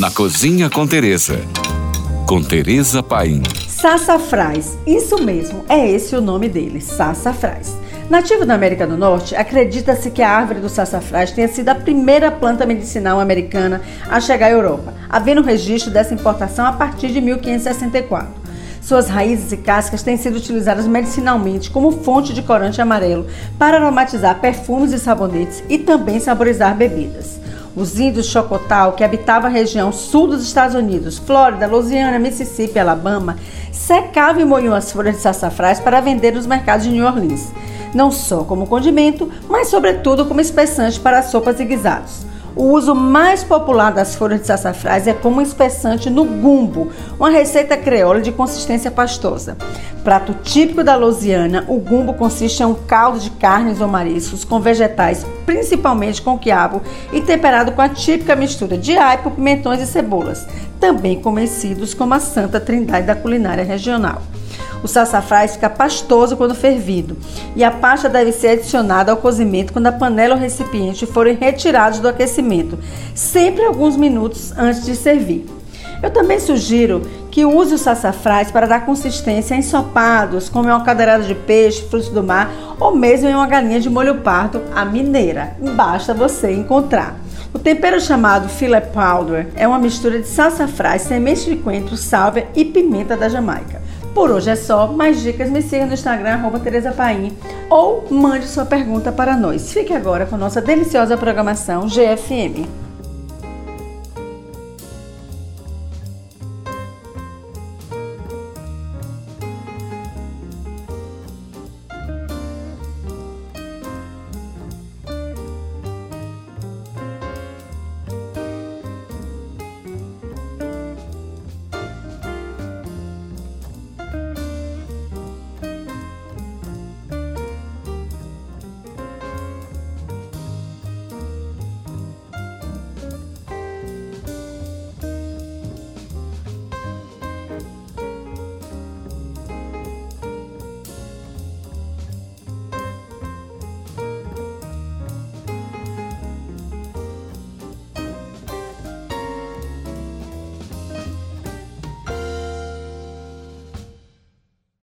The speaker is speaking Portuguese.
Na Cozinha com Teresa. Com Teresa Paim. Sassafrás, isso mesmo, é esse o nome dele, sassafrás. Nativo da América do Norte, acredita-se que a árvore do sassafrás tenha sido a primeira planta medicinal americana a chegar à Europa, havendo registro dessa importação a partir de 1564. Suas raízes e cascas têm sido utilizadas medicinalmente como fonte de corante amarelo para aromatizar perfumes e sabonetes e também saborizar bebidas. Os índios Chocotal, que habitavam a região sul dos Estados Unidos, Flórida, Louisiana, Mississippi Alabama, secavam e moíam as folhas de sassafrás para vender nos mercados de New Orleans, não só como condimento, mas sobretudo como espessante para sopas e guisados. O uso mais popular das folhas de sassafrás é como espessante no gumbo, uma receita creola de consistência pastosa. Prato típico da Louisiana, o gumbo consiste em um caldo de carnes ou mariscos com vegetais, principalmente com quiabo, e temperado com a típica mistura de aipo, pimentões e cebolas, também conhecidos como a Santa Trindade da culinária regional. O sassafrás fica pastoso quando fervido e a pasta deve ser adicionada ao cozimento quando a panela ou recipiente forem retirados do aquecimento, sempre alguns minutos antes de servir. Eu também sugiro que use o sassafrás para dar consistência em ensopados, como em uma cadeirada de peixe, frutos do mar ou mesmo em uma galinha de molho pardo, a mineira. Basta você encontrar. O tempero chamado filé powder é uma mistura de sassafrás, semente de coentro, sálvia e pimenta da Jamaica. Por hoje é só. Mais dicas, me siga no Instagram, arroba Tereza Paim, ou mande sua pergunta para nós. Fique agora com nossa deliciosa programação GFM.